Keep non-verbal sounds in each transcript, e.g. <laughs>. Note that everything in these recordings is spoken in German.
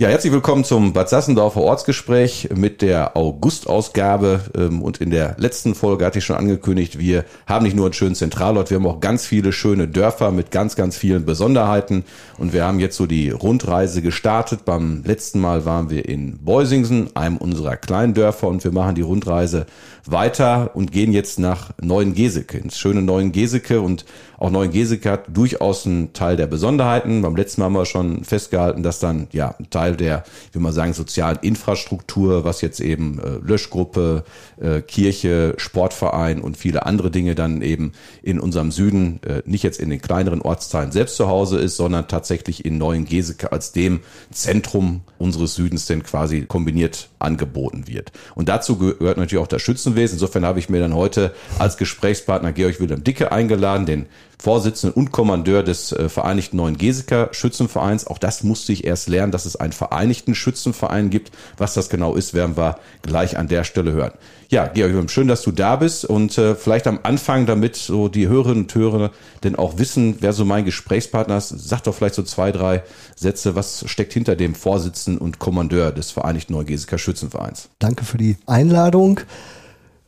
Ja, herzlich willkommen zum Bad Sassendorfer Ortsgespräch mit der August-Ausgabe. Ähm, und in der letzten Folge hatte ich schon angekündigt, wir haben nicht nur einen schönen Zentralort, wir haben auch ganz viele schöne Dörfer mit ganz, ganz vielen Besonderheiten. Und wir haben jetzt so die Rundreise gestartet. Beim letzten Mal waren wir in Beusingsen, einem unserer kleinen Dörfer, und wir machen die Rundreise weiter und gehen jetzt nach Neuengeseke, ins schöne Neuengeseke. Und auch Neuengeseke hat durchaus einen Teil der Besonderheiten. Beim letzten Mal haben wir schon festgehalten, dass dann ja ein Teil der, wie man sagen, sozialen Infrastruktur, was jetzt eben äh, Löschgruppe, äh, Kirche, Sportverein und viele andere Dinge dann eben in unserem Süden, äh, nicht jetzt in den kleineren Ortsteilen selbst zu Hause ist, sondern tatsächlich in Neuengeseke als dem Zentrum unseres Südens denn quasi kombiniert angeboten wird. Und dazu gehört natürlich auch das Schützenwesen. Insofern habe ich mir dann heute als Gesprächspartner Georg Wilhelm Dicke eingeladen, den Vorsitzenden und Kommandeur des äh, Vereinigten Neuen Geseker Schützenvereins. Auch das musste ich erst lernen, dass es einen Vereinigten Schützenverein gibt. Was das genau ist, werden wir gleich an der Stelle hören. Ja, Georg, schön, dass du da bist und äh, vielleicht am Anfang, damit so die Hörerinnen und Hörer denn auch wissen, wer so mein Gesprächspartner ist, sag doch vielleicht so zwei, drei Sätze, was steckt hinter dem Vorsitzenden und Kommandeur des Vereinigten Neugeseker Schützenvereins? Danke für die Einladung.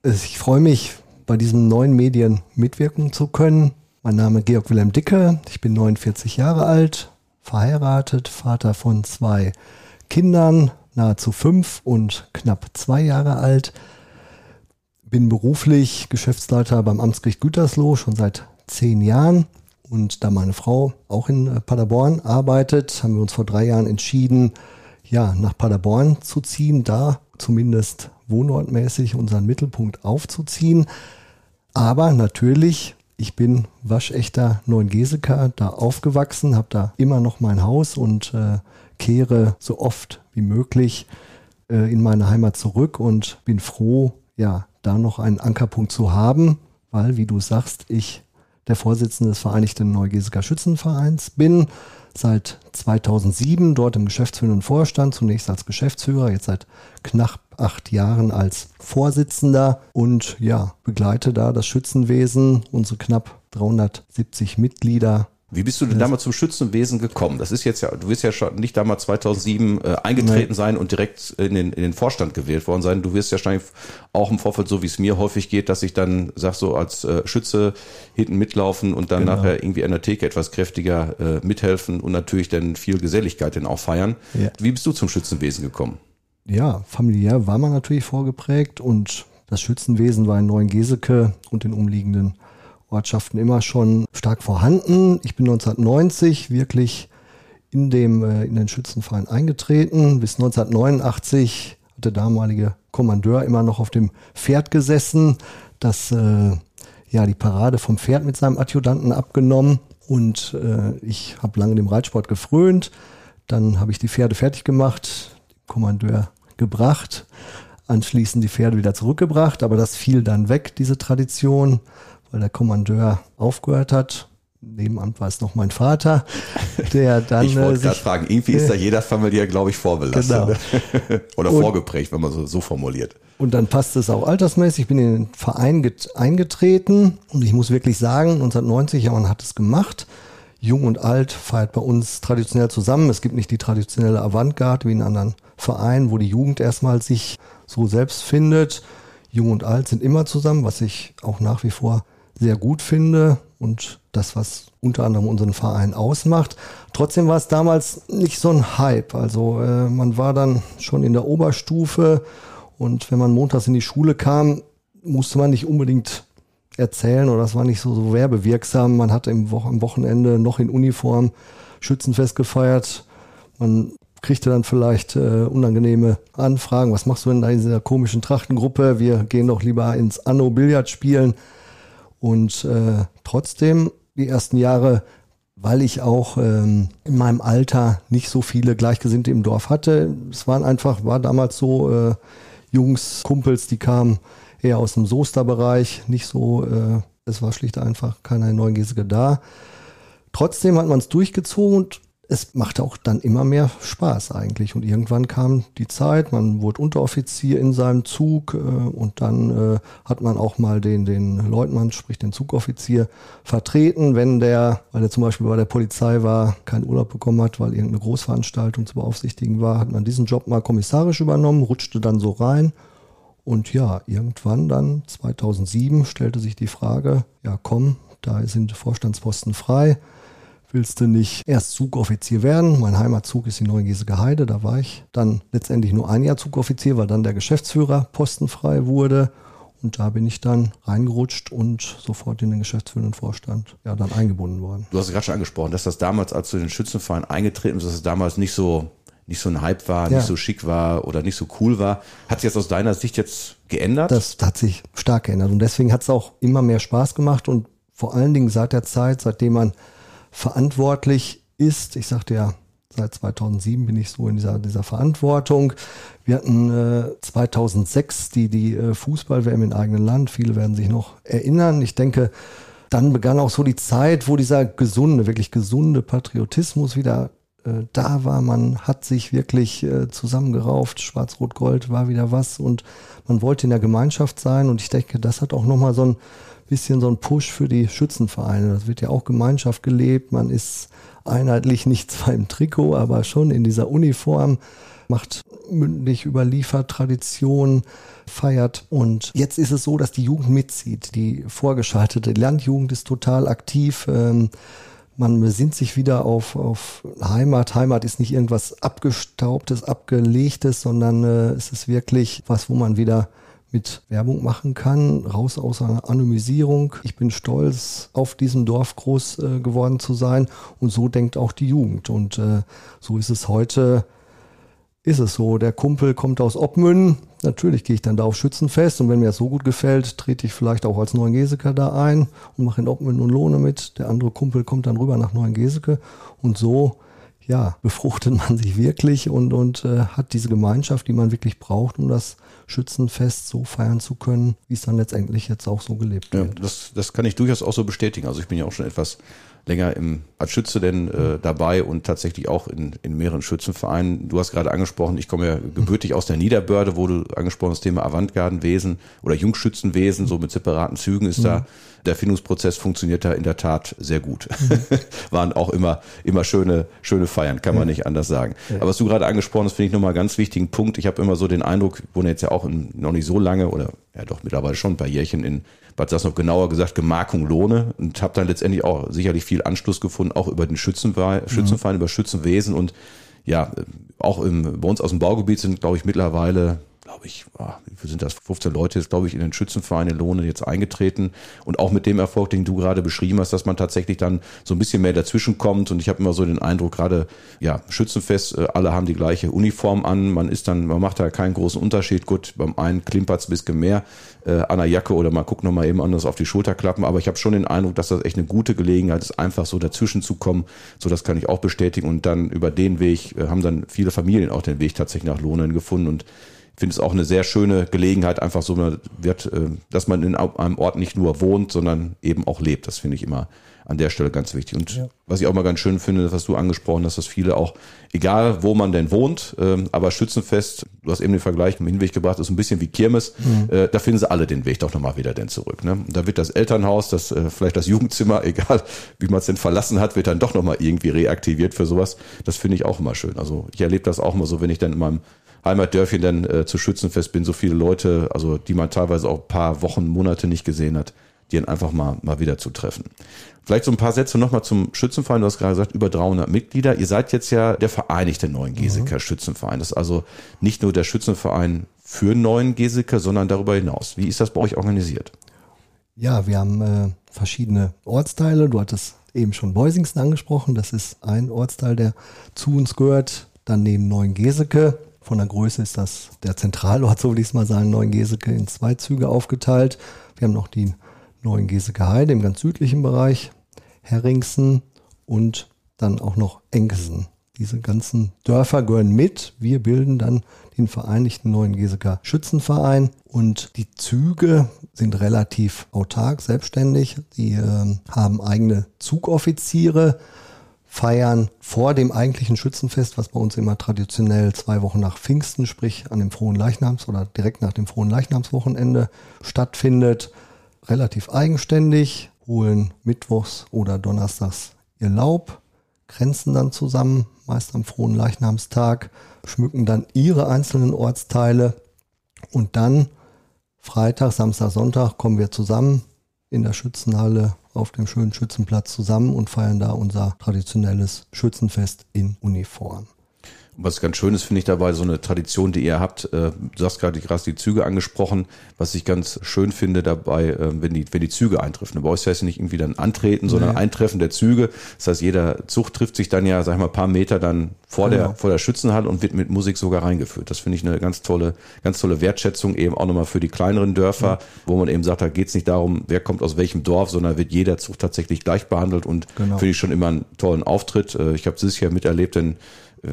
Ich freue mich, bei diesen neuen Medien mitwirken zu können. Mein Name ist Georg Wilhelm Dicke, ich bin 49 Jahre alt, verheiratet, Vater von zwei Kindern, nahezu fünf und knapp zwei Jahre alt. Bin beruflich Geschäftsleiter beim Amtsgericht Gütersloh schon seit zehn Jahren. Und da meine Frau auch in Paderborn arbeitet, haben wir uns vor drei Jahren entschieden, ja, nach Paderborn zu ziehen, da zumindest wohnortmäßig unseren Mittelpunkt aufzuziehen. Aber natürlich ich bin waschechter Neuengeseker, da aufgewachsen, habe da immer noch mein Haus und äh, kehre so oft wie möglich äh, in meine Heimat zurück und bin froh, ja, da noch einen Ankerpunkt zu haben, weil, wie du sagst, ich der Vorsitzende des Vereinigten Neugeseker Schützenvereins bin, seit 2007 dort im geschäftsführenden Vorstand, zunächst als Geschäftsführer, jetzt seit knapp acht Jahren als Vorsitzender und ja, begleite da das Schützenwesen, unsere knapp 370 Mitglieder wie bist du denn damals zum Schützenwesen gekommen? Das ist jetzt ja, du wirst ja schon nicht damals 2007 äh, eingetreten Nein. sein und direkt in den, in den Vorstand gewählt worden sein. Du wirst ja wahrscheinlich auch im Vorfeld, so wie es mir häufig geht, dass ich dann, sag so, als äh, Schütze hinten mitlaufen und dann genau. nachher irgendwie an der Theke etwas kräftiger äh, mithelfen und natürlich dann viel Geselligkeit dann auch feiern. Ja. Wie bist du zum Schützenwesen gekommen? ja, familiär war man natürlich vorgeprägt und das Schützenwesen war in Neuengeseke und den umliegenden Ortschaften immer schon stark vorhanden. Ich bin 1990 wirklich in, dem, äh, in den Schützenverein eingetreten. Bis 1989 hat der damalige Kommandeur immer noch auf dem Pferd gesessen, das äh, ja die Parade vom Pferd mit seinem Adjutanten abgenommen und äh, ich habe lange dem Reitsport gefrönt. Dann habe ich die Pferde fertig gemacht, Kommandeur gebracht, anschließend die Pferde wieder zurückgebracht, aber das fiel dann weg, diese Tradition, weil der Kommandeur aufgehört hat. Nebenan war es noch mein Vater, <laughs> der dann. Ich wollte äh, gerade fragen, irgendwie ist da <laughs> jeder familiär, glaube ich, vorbelastet. Genau. Ne? <laughs> Oder und, vorgeprägt, wenn man so, so formuliert. Und dann passt es auch altersmäßig. Ich bin in den Verein eingetreten und ich muss wirklich sagen, 1990, ja, man hat es gemacht. Jung und Alt feiert bei uns traditionell zusammen. Es gibt nicht die traditionelle Avantgarde wie in anderen Vereinen, wo die Jugend erstmal sich so selbst findet. Jung und Alt sind immer zusammen, was ich auch nach wie vor sehr gut finde und das, was unter anderem unseren Verein ausmacht. Trotzdem war es damals nicht so ein Hype. Also äh, man war dann schon in der Oberstufe und wenn man montags in die Schule kam, musste man nicht unbedingt erzählen oder das war nicht so, so werbewirksam. Man hatte im Wo am Wochenende noch in Uniform Schützenfest gefeiert. Man kriegte dann vielleicht äh, unangenehme Anfragen. Was machst du denn da in dieser komischen Trachtengruppe? Wir gehen doch lieber ins Anno Billard spielen. Und äh, trotzdem die ersten Jahre, weil ich auch ähm, in meinem Alter nicht so viele Gleichgesinnte im Dorf hatte. Es waren einfach, war damals so äh, Jungs, Kumpels, die kamen eher aus dem Soester-Bereich, nicht so, äh, es war schlicht einfach keiner in Neuengeseke da. Trotzdem hat man es durchgezogen und es machte auch dann immer mehr Spaß eigentlich. Und irgendwann kam die Zeit, man wurde Unteroffizier in seinem Zug äh, und dann äh, hat man auch mal den, den Leutnant, sprich den Zugoffizier, vertreten, wenn der, weil er zum Beispiel bei der Polizei war, keinen Urlaub bekommen hat, weil irgendeine Großveranstaltung zu beaufsichtigen war, hat man diesen Job mal kommissarisch übernommen, rutschte dann so rein. Und ja, irgendwann dann 2007 stellte sich die Frage, ja komm, da sind Vorstandsposten frei willst du nicht erst Zugoffizier werden? Mein Heimatzug ist die Neuengeseke Heide, da war ich dann letztendlich nur ein Jahr Zugoffizier, weil dann der Geschäftsführer postenfrei wurde. Und da bin ich dann reingerutscht und sofort in den geschäftsführenden Vorstand ja dann eingebunden worden. Du hast es gerade schon angesprochen, dass das damals, als du in den Schützenverein eingetreten bist, dass es damals nicht so nicht so ein Hype war, ja. nicht so schick war oder nicht so cool war. Hat sich jetzt aus deiner Sicht jetzt geändert? Das hat sich stark geändert und deswegen hat es auch immer mehr Spaß gemacht und vor allen Dingen seit der Zeit, seitdem man verantwortlich ist. Ich sagte ja, seit 2007 bin ich so in dieser, dieser Verantwortung. Wir hatten äh, 2006 die, die äh, Fußball-WM im eigenen Land. Viele werden sich noch erinnern. Ich denke, dann begann auch so die Zeit, wo dieser gesunde, wirklich gesunde Patriotismus wieder äh, da war. Man hat sich wirklich äh, zusammengerauft. Schwarz-Rot-Gold war wieder was und man wollte in der Gemeinschaft sein. Und ich denke, das hat auch nochmal so ein bisschen so ein Push für die Schützenvereine. Das wird ja auch Gemeinschaft gelebt. Man ist einheitlich nicht <laughs> zwar im Trikot, aber schon in dieser Uniform, macht mündlich überliefert Tradition, feiert. Und jetzt ist es so, dass die Jugend mitzieht. Die vorgeschaltete Landjugend ist total aktiv. Ähm, man besinnt sich wieder auf, auf Heimat. Heimat ist nicht irgendwas abgestaubtes, abgelegtes, sondern äh, es ist wirklich was, wo man wieder mit Werbung machen kann, raus aus einer Anonymisierung. Ich bin stolz, auf diesem Dorf groß äh, geworden zu sein und so denkt auch die Jugend. Und äh, so ist es heute, ist es so. Der Kumpel kommt aus Obmünn, natürlich gehe ich dann da auf Schützenfest und wenn mir das so gut gefällt, trete ich vielleicht auch als Neuengeseke da ein und mache in Obmünn und Lohne mit. Der andere Kumpel kommt dann rüber nach Neuengeseke und so ja, befruchtet man sich wirklich und, und äh, hat diese Gemeinschaft, die man wirklich braucht, um das Schützenfest so feiern zu können, wie es dann letztendlich jetzt auch so gelebt wird. Ja, das, das kann ich durchaus auch so bestätigen. Also ich bin ja auch schon etwas länger im, als Schütze denn äh, dabei und tatsächlich auch in, in mehreren Schützenvereinen. Du hast gerade angesprochen, ich komme ja gebürtig aus der Niederbörde, wo du angesprochen hast, Thema Avantgardenwesen oder Jungschützenwesen, so mit separaten Zügen ist mhm. da. Der Findungsprozess funktioniert da in der Tat sehr gut. Mhm. <laughs> Waren auch immer, immer schöne, schöne Feiern, kann man nicht anders sagen. Ja. Aber was du gerade angesprochen hast, finde ich nochmal einen ganz wichtigen Punkt. Ich habe immer so den Eindruck, wohne jetzt ja auch in, noch nicht so lange oder ja doch mittlerweile schon ein paar Jährchen in Bad Sassnov genauer gesagt Gemarkung Lohne und habe dann letztendlich auch sicherlich viel Anschluss gefunden, auch über den Schützenverein, Schützenverein mhm. über Schützenwesen und ja, auch im, bei uns aus dem Baugebiet sind, glaube ich, mittlerweile glaube ich, ah, viel sind das? 15 Leute ist, glaube ich, in den Schützenverein in Lohne jetzt eingetreten. Und auch mit dem Erfolg, den du gerade beschrieben hast, dass man tatsächlich dann so ein bisschen mehr dazwischen kommt. Und ich habe immer so den Eindruck, gerade, ja, Schützenfest, äh, alle haben die gleiche Uniform an. Man ist dann, man macht da keinen großen Unterschied. Gut, beim einen klimpert es ein bisschen mehr äh, an der Jacke oder man guckt nochmal eben anders auf die Schulterklappen. Aber ich habe schon den Eindruck, dass das echt eine gute Gelegenheit ist, einfach so dazwischen zu kommen. So, das kann ich auch bestätigen. Und dann über den Weg äh, haben dann viele Familien auch den Weg tatsächlich nach Lohnen gefunden. Und finde es auch eine sehr schöne Gelegenheit, einfach so wird, äh, dass man in einem Ort nicht nur wohnt, sondern eben auch lebt. Das finde ich immer an der Stelle ganz wichtig. Und ja. was ich auch mal ganz schön finde, was du angesprochen hast, dass viele auch, egal wo man denn wohnt, ähm, aber Schützenfest, du hast eben den Vergleich im Hinweg gebracht, ist ein bisschen wie Kirmes, mhm. Äh, da finden sie alle den Weg doch nochmal wieder denn zurück. Ne? Da wird das Elternhaus, das äh, vielleicht das Jugendzimmer, <laughs> egal wie man es denn verlassen hat, wird dann doch nochmal irgendwie reaktiviert für sowas. Das finde ich auch immer schön. Also ich erlebe das auch mal so, wenn ich dann in meinem Heimatdörfchen dann äh, zu Schützenfest bin, so viele Leute, also die man teilweise auch ein paar Wochen, Monate nicht gesehen hat, die dann einfach mal, mal wieder zu treffen. Vielleicht so ein paar Sätze nochmal zum Schützenverein. Du hast gerade gesagt, über 300 Mitglieder. Ihr seid jetzt ja der vereinigte Neuen Geseker mhm. Schützenverein. Das ist also nicht nur der Schützenverein für Neuen Geseker, sondern darüber hinaus. Wie ist das bei euch organisiert? Ja, wir haben äh, verschiedene Ortsteile. Du hattest eben schon Beusingsen angesprochen. Das ist ein Ortsteil, der zu uns gehört. Dann neben Neuen Geseke von der Größe ist das der Zentralort, so will ich es mal sagen, Neuengeseke in zwei Züge aufgeteilt. Wir haben noch die Neuengeseke Heide im ganz südlichen Bereich, Herringsen und dann auch noch Enkesen. diese ganzen Dörfer gehören mit. Wir bilden dann den Vereinigten Neuen Geseker Schützenverein und die Züge sind relativ autark, selbstständig. Die äh, haben eigene Zugoffiziere, feiern vor dem eigentlichen Schützenfest, was bei uns immer traditionell zwei Wochen nach Pfingsten, sprich an dem Frohen Leichnams oder direkt nach dem Frohen Leichnamswochenende stattfindet, relativ eigenständig, holen mittwochs oder donnerstags ihr Laub, grenzen dann zusammen, meist am Frohen Leichnamstag, schmücken dann ihre einzelnen Ortsteile und dann Freitag, Samstag, Sonntag kommen wir zusammen in der Schützenhalle auf dem schönen Schützenplatz zusammen und feiern da unser traditionelles Schützenfest in Uniform. Was ganz schön ist, finde ich dabei, so eine Tradition, die ihr habt. Äh, du hast gerade gerade die Züge angesprochen. Was ich ganz schön finde dabei, äh, wenn die, wenn die Züge eintreffen. Bei euch heißt es nicht irgendwie dann antreten, sondern nee. Eintreffen der Züge. Das heißt, jeder Zug trifft sich dann ja, sag ich mal, ein paar Meter dann vor genau. der, vor der Schützenhalle und wird mit Musik sogar reingeführt. Das finde ich eine ganz tolle, ganz tolle Wertschätzung eben auch nochmal für die kleineren Dörfer, ja. wo man eben sagt, da geht es nicht darum, wer kommt aus welchem Dorf, sondern wird jeder Zug tatsächlich gleich behandelt und genau. finde ich schon immer einen tollen Auftritt. Äh, ich habe dieses Jahr miterlebt, denn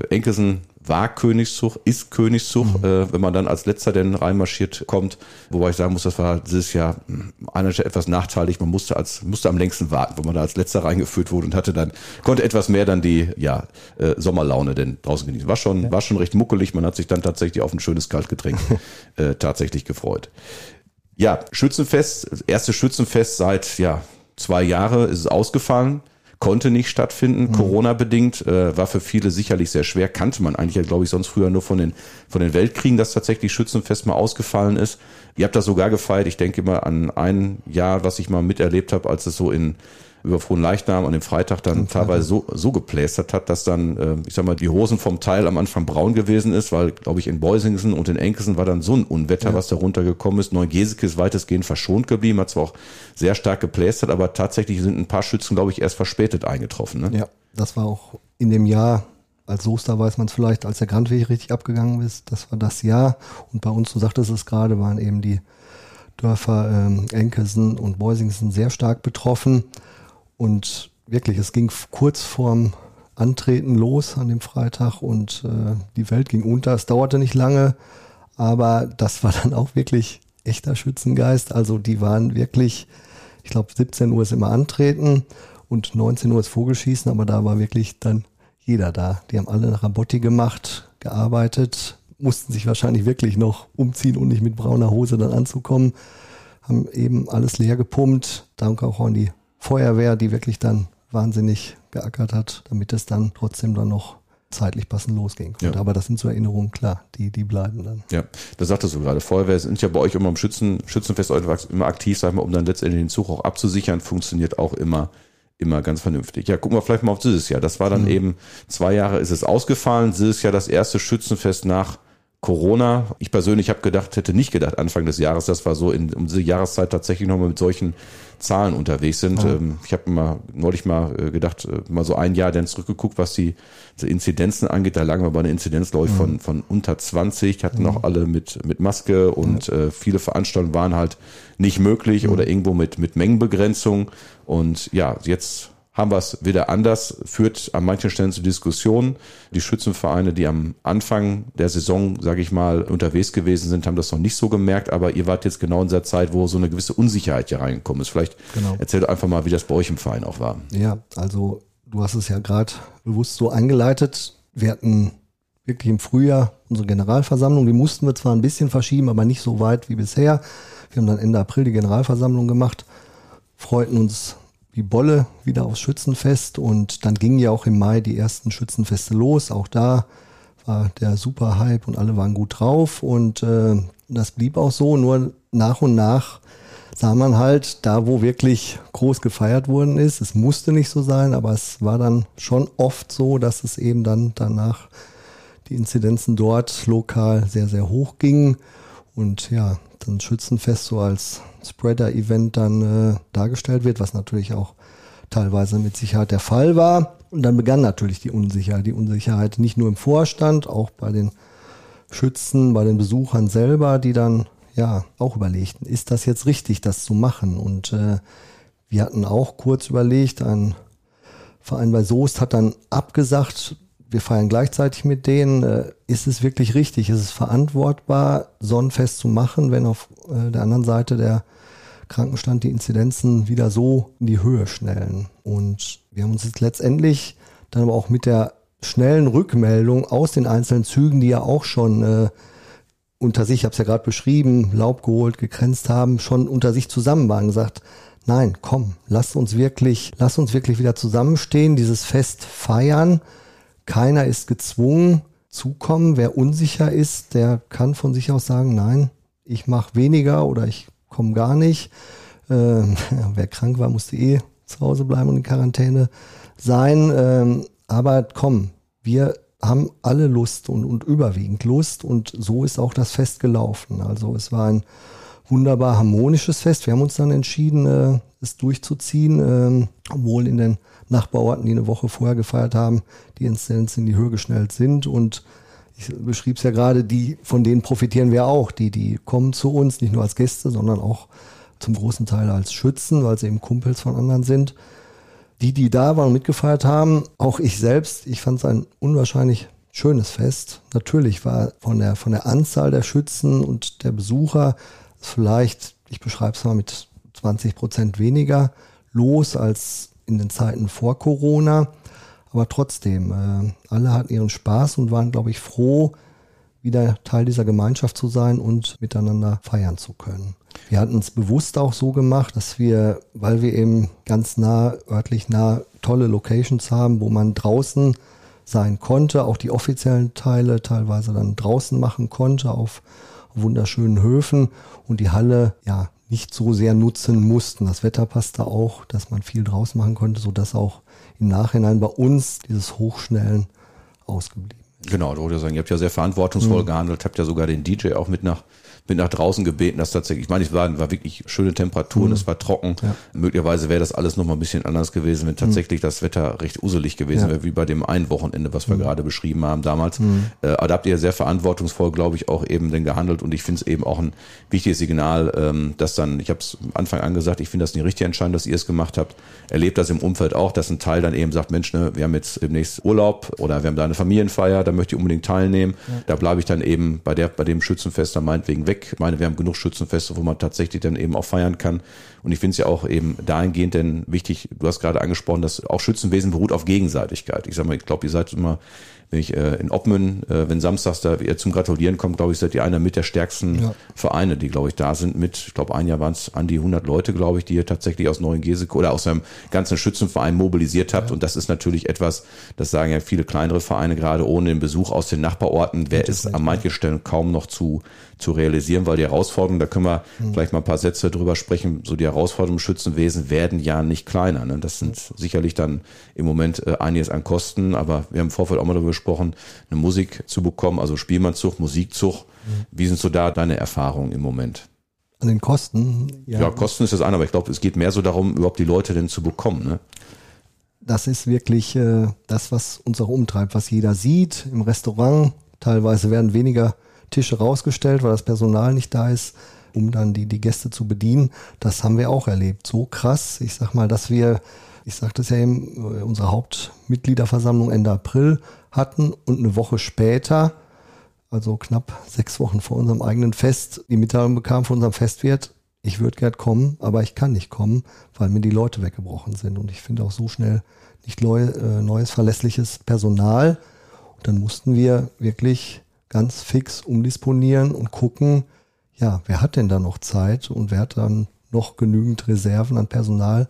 Enkelsen war Königszug, ist Königszug, mhm. äh, wenn man dann als letzter denn reinmarschiert kommt. Wobei ich sagen muss, das war dieses Jahr hm, einerseits etwas nachteilig. Man musste als, musste am längsten warten, wo man da als letzter reingeführt wurde und hatte dann, konnte etwas mehr dann die, ja, äh, Sommerlaune denn draußen genießen. War schon, ja. war schon recht muckelig. Man hat sich dann tatsächlich auf ein schönes Kaltgetränk <laughs> äh, tatsächlich gefreut. Ja, Schützenfest, erste Schützenfest seit, ja, zwei Jahre ist es ausgefallen konnte nicht stattfinden, mhm. Corona-bedingt, äh, war für viele sicherlich sehr schwer, kannte man eigentlich ja, glaube ich, sonst früher nur von den, von den Weltkriegen, dass tatsächlich Schützenfest mal ausgefallen ist. Ihr habt das sogar gefeiert, ich denke immer an ein Jahr, was ich mal miterlebt habe, als es so in über Frohen Leichnam an dem Freitag dann teilweise so, so geplästert hat, dass dann, äh, ich sag mal, die Hosen vom Teil am Anfang braun gewesen ist, weil, glaube ich, in Beusingsen und in Enkelsen war dann so ein Unwetter, ja. was da runtergekommen ist. Neugeseke ist weitestgehend verschont geblieben, hat zwar auch sehr stark geplästert, aber tatsächlich sind ein paar Schützen, glaube ich, erst verspätet eingetroffen. Ne? Ja, das war auch in dem Jahr als Soester weiß man es vielleicht, als der Grandweg richtig abgegangen ist, das war das Jahr. Und bei uns, du sagtest es gerade, waren eben die Dörfer ähm, Enkelsen und Beusingsen sehr stark betroffen. Und wirklich, es ging kurz vorm Antreten los an dem Freitag und äh, die Welt ging unter. Es dauerte nicht lange, aber das war dann auch wirklich echter Schützengeist. Also die waren wirklich, ich glaube 17 Uhr ist immer Antreten und 19 Uhr ist Vogelschießen, aber da war wirklich dann jeder da. Die haben alle nach Rabotti gemacht, gearbeitet, mussten sich wahrscheinlich wirklich noch umziehen und nicht mit brauner Hose dann anzukommen, haben eben alles leer gepumpt. Danke auch an die Feuerwehr, die wirklich dann wahnsinnig geackert hat, damit es dann trotzdem dann noch zeitlich passend losgehen konnte. Ja. Aber das sind so Erinnerungen, klar, die, die bleiben dann. Ja, das sagtest du gerade. Feuerwehr sind ja bei euch immer im Schützen, Schützenfest immer aktiv, sag mal, um dann letztendlich den Zug auch abzusichern, funktioniert auch immer immer ganz vernünftig. Ja, gucken wir vielleicht mal auf dieses Jahr. Das war dann mhm. eben zwei Jahre ist es ausgefallen. Dieses Jahr das erste Schützenfest nach Corona. Ich persönlich habe gedacht, hätte nicht gedacht Anfang des Jahres, das war so in um diese Jahreszeit tatsächlich nochmal mit solchen Zahlen unterwegs sind. Ja. Ähm, ich habe mal neulich mal äh, gedacht, äh, mal so ein Jahr dann zurückgeguckt, was die, die Inzidenzen angeht. Da lagen wir bei einer Inzidenz, glaube ich, mhm. von, von unter 20, hatten mhm. noch alle mit, mit Maske und ja. äh, viele Veranstaltungen waren halt nicht möglich mhm. oder irgendwo mit, mit Mengenbegrenzung. Und ja, jetzt haben wir es wieder anders, führt an manchen Stellen zu Diskussionen. Die Schützenvereine, die am Anfang der Saison, sage ich mal, unterwegs gewesen sind, haben das noch nicht so gemerkt, aber ihr wart jetzt genau in der Zeit, wo so eine gewisse Unsicherheit hier reingekommen ist. Vielleicht genau. erzählt einfach mal, wie das bei euch im Verein auch war. Ja, also du hast es ja gerade bewusst so eingeleitet. Wir hatten wirklich im Frühjahr unsere Generalversammlung, die mussten wir zwar ein bisschen verschieben, aber nicht so weit wie bisher. Wir haben dann Ende April die Generalversammlung gemacht, freuten uns die Bolle wieder aufs Schützenfest und dann gingen ja auch im Mai die ersten Schützenfeste los. Auch da war der super Hype und alle waren gut drauf und äh, das blieb auch so. Nur nach und nach sah man halt da, wo wirklich groß gefeiert worden ist. Es musste nicht so sein, aber es war dann schon oft so, dass es eben dann danach die Inzidenzen dort lokal sehr, sehr hoch gingen. Und ja, dann Schützenfest so als Spreader-Event dann äh, dargestellt wird, was natürlich auch teilweise mit Sicherheit der Fall war. Und dann begann natürlich die Unsicherheit. Die Unsicherheit nicht nur im Vorstand, auch bei den Schützen, bei den Besuchern selber, die dann ja auch überlegten, ist das jetzt richtig, das zu machen? Und äh, wir hatten auch kurz überlegt, ein Verein bei Soest hat dann abgesagt, wir feiern gleichzeitig mit denen. Äh, ist es wirklich richtig? Ist es verantwortbar, Sonnenfest zu machen, wenn auf äh, der anderen Seite der Krankenstand die Inzidenzen wieder so in die Höhe schnellen? Und wir haben uns jetzt letztendlich dann aber auch mit der schnellen Rückmeldung aus den einzelnen Zügen, die ja auch schon äh, unter sich, ich habe es ja gerade beschrieben, Laub geholt, gegrenzt haben, schon unter sich zusammen waren, gesagt, nein, komm, lass uns wirklich, lass uns wirklich wieder zusammenstehen, dieses Fest feiern keiner ist gezwungen zu kommen. Wer unsicher ist, der kann von sich aus sagen, nein, ich mache weniger oder ich komme gar nicht. Äh, <laughs> wer krank war, musste eh zu Hause bleiben und in Quarantäne sein. Ähm, aber komm, wir haben alle Lust und, und überwiegend Lust und so ist auch das Fest gelaufen. Also es war ein wunderbar harmonisches Fest. Wir haben uns dann entschieden, äh, es durchzuziehen, ähm, obwohl in den Nachbarorten, die eine Woche vorher gefeiert haben, die Inzidenzen in die Höhe geschnellt sind. Und ich beschrieb es ja gerade, die, von denen profitieren wir auch. Die, die kommen zu uns, nicht nur als Gäste, sondern auch zum großen Teil als Schützen, weil sie eben Kumpels von anderen sind. Die, die da waren und mitgefeiert haben, auch ich selbst, ich fand es ein unwahrscheinlich schönes Fest. Natürlich war von der, von der Anzahl der Schützen und der Besucher vielleicht, ich beschreibe es mal mit 20 Prozent weniger los als in den Zeiten vor Corona. Aber trotzdem, äh, alle hatten ihren Spaß und waren, glaube ich, froh, wieder Teil dieser Gemeinschaft zu sein und miteinander feiern zu können. Wir hatten es bewusst auch so gemacht, dass wir, weil wir eben ganz nah, örtlich nah tolle Locations haben, wo man draußen sein konnte, auch die offiziellen Teile teilweise dann draußen machen konnte auf wunderschönen Höfen und die Halle ja nicht so sehr nutzen mussten. Das Wetter passte auch, dass man viel draus machen konnte, sodass auch im Nachhinein bei uns dieses Hochschnellen ausgeblieben ist. Genau, da wollte ich sagen, ihr habt ja sehr verantwortungsvoll mhm. gehandelt, habt ja sogar den DJ auch mit nach bin nach draußen gebeten, dass tatsächlich, ich meine, es war, war wirklich schöne Temperaturen, mhm. es war trocken. Ja. Möglicherweise wäre das alles noch mal ein bisschen anders gewesen, wenn mhm. tatsächlich mhm. das Wetter recht uselig gewesen ja. wäre, wie bei dem einen Wochenende, was wir mhm. gerade beschrieben haben damals. Mhm. Äh, aber da habt ihr sehr verantwortungsvoll, glaube ich, auch eben denn gehandelt und ich finde es eben auch ein wichtiges Signal, ähm, dass dann, ich habe es am Anfang angesagt, ich finde das eine richtige Entscheidung, dass ihr es gemacht habt. Erlebt das im Umfeld auch, dass ein Teil dann eben sagt, Mensch, ne, wir haben jetzt demnächst Urlaub oder wir haben da eine Familienfeier, da möchte ich unbedingt teilnehmen. Ja. Da bleibe ich dann eben bei der, bei dem Schützenfest dann meinetwegen weg. Ich meine, wir haben genug Schützenfeste, wo man tatsächlich dann eben auch feiern kann. Und ich finde es ja auch eben dahingehend denn wichtig, du hast gerade angesprochen, dass auch Schützenwesen beruht auf Gegenseitigkeit. Ich sag mal, ich glaube, ihr seid immer wenn ich äh, in Obmen, äh, wenn samstags da ihr zum Gratulieren kommt, glaube ich, seid ihr einer mit der stärksten ja. Vereine, die, glaube ich, da sind mit, ich glaube, ein Jahr waren es an die 100 Leute, glaube ich, die ihr tatsächlich aus Neuen Geseke oder aus einem ganzen Schützenverein mobilisiert habt. Ja. Und das ist natürlich etwas, das sagen ja viele kleinere Vereine, gerade ohne den Besuch aus den Nachbarorten, wäre es an manchen Stellen kaum noch zu, zu realisieren, weil die Herausforderungen, da können wir mhm. gleich mal ein paar Sätze drüber sprechen, so die Herausforderungen im Schützenwesen werden ja nicht kleiner. Ne? Das sind sicherlich dann im Moment äh, einiges an Kosten, aber wir haben im Vorfeld auch mal darüber gesprochen, eine Musik zu bekommen, also Spielmannzug, Musikzug. Mhm. Wie sind so da deine Erfahrungen im Moment? An den Kosten? Ja, ja Kosten ist das eine, aber ich glaube, es geht mehr so darum, überhaupt die Leute denn zu bekommen. Ne? Das ist wirklich äh, das, was uns auch umtreibt, was jeder sieht im Restaurant. Teilweise werden weniger Tische rausgestellt, weil das Personal nicht da ist, um dann die, die Gäste zu bedienen. Das haben wir auch erlebt. So krass. Ich sag mal, dass wir ich sagte es ja eben, unsere Hauptmitgliederversammlung Ende April hatten und eine Woche später, also knapp sechs Wochen vor unserem eigenen Fest, die Mitteilung bekam von unserem Festwirt, ich würde gern kommen, aber ich kann nicht kommen, weil mir die Leute weggebrochen sind. Und ich finde auch so schnell nicht neu, äh, neues, verlässliches Personal. Und dann mussten wir wirklich ganz fix umdisponieren und gucken, ja, wer hat denn da noch Zeit und wer hat dann noch genügend Reserven an Personal,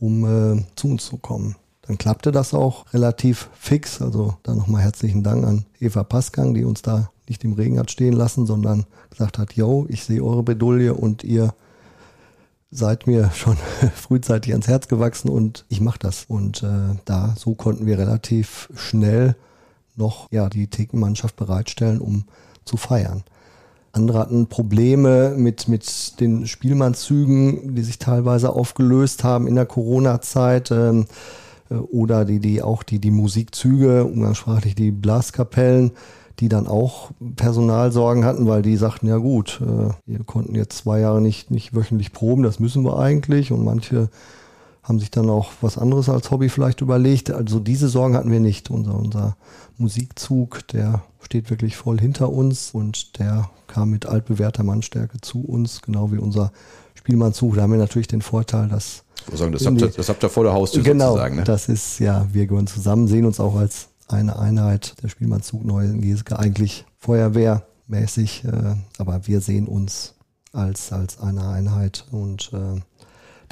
um äh, zu uns zu kommen. Dann klappte das auch relativ fix. Also dann nochmal herzlichen Dank an Eva Passgang, die uns da nicht im Regen hat stehen lassen, sondern gesagt hat, yo, ich sehe eure Bedulie und ihr seid mir <laughs> schon frühzeitig ans Herz gewachsen und ich mache das. Und äh, da, so konnten wir relativ schnell noch ja, die Thekenmannschaft bereitstellen, um zu feiern. Andere hatten Probleme mit, mit den Spielmannszügen, die sich teilweise aufgelöst haben in der Corona-Zeit. Ähm, äh, oder die, die auch die, die Musikzüge, umgangssprachlich die Blaskapellen, die dann auch Personalsorgen hatten, weil die sagten, ja gut, äh, wir konnten jetzt zwei Jahre nicht, nicht wöchentlich proben, das müssen wir eigentlich. Und manche haben sich dann auch was anderes als Hobby vielleicht überlegt. Also diese Sorgen hatten wir nicht. Unser, unser Musikzug, der steht wirklich voll hinter uns und der kam mit altbewährter Mannstärke zu uns, genau wie unser Spielmannzug. Da haben wir natürlich den Vorteil, dass sagen, das, habt ihr, das habt ihr vor der Haustür genau, sozusagen. Ne? Das ist ja, wir gehören zusammen, sehen uns auch als eine Einheit der Spielmannzug Neuengeske, eigentlich Feuerwehrmäßig, äh, aber wir sehen uns als, als eine Einheit und äh,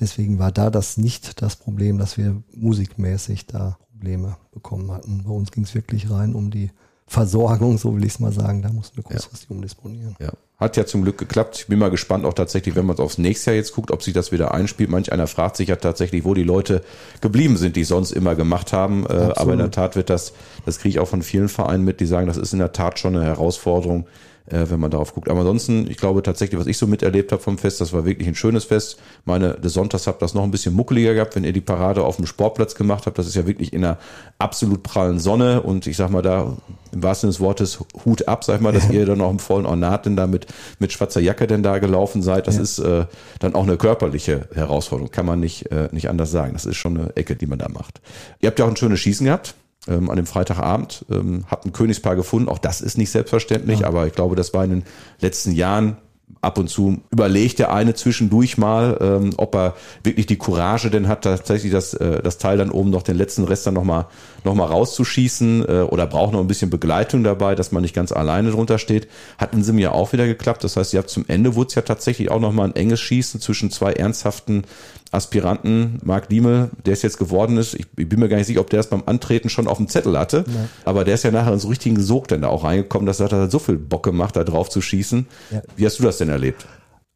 deswegen war da das nicht das Problem, dass wir musikmäßig da Probleme bekommen hatten. Bei uns ging es wirklich rein um die Versorgung, so will ich es mal sagen. Da mussten wir kurzfristig ja. umdisponieren. Ja. Hat ja zum Glück geklappt. Ich bin mal gespannt, auch tatsächlich, wenn man aufs nächste Jahr jetzt guckt, ob sich das wieder einspielt. Manch einer fragt sich ja tatsächlich, wo die Leute geblieben sind, die sonst immer gemacht haben. Äh, Absolut. Aber in der Tat wird das, das kriege ich auch von vielen Vereinen mit, die sagen, das ist in der Tat schon eine Herausforderung, äh, wenn man darauf guckt. Aber ansonsten, ich glaube tatsächlich, was ich so miterlebt habe vom Fest, das war wirklich ein schönes Fest. Meine, des Sonntags habt das noch ein bisschen muckeliger gehabt, wenn ihr die Parade auf dem Sportplatz gemacht habt. Das ist ja wirklich in einer absolut prallen Sonne und ich sag mal da im wahrsten Sinne des Wortes Hut ab, sag ich mal, dass ihr dann auch im vollen Ornat denn da mit, mit schwarzer Jacke denn da gelaufen seid. Das ja. ist äh, dann auch eine körperliche Herausforderung, kann man nicht, äh, nicht anders sagen. Das ist schon eine Ecke, die man da macht. Ihr habt ja auch ein schönes Schießen gehabt ähm, an dem Freitagabend. Ähm, hab ein Königspaar gefunden. Auch das ist nicht selbstverständlich, ja. aber ich glaube, das war in den letzten Jahren ab und zu überlegt der eine zwischendurch mal, ähm, ob er wirklich die Courage denn hat, tatsächlich das, äh, das Teil dann oben noch den letzten Rest dann nochmal noch mal rauszuschießen äh, oder braucht noch ein bisschen Begleitung dabei, dass man nicht ganz alleine drunter steht. Hat in Sim ja auch wieder geklappt. Das heißt, ihr habt zum Ende wurde es ja tatsächlich auch nochmal ein enges Schießen zwischen zwei ernsthaften Aspiranten, Marc Diemel, der es jetzt geworden ist, ich, ich, bin mir gar nicht sicher, ob der es beim Antreten schon auf dem Zettel hatte, ja. aber der ist ja nachher in so richtigen Sog dann da auch reingekommen, dass er hat so viel Bock gemacht, da drauf zu schießen. Ja. Wie hast du das denn erlebt?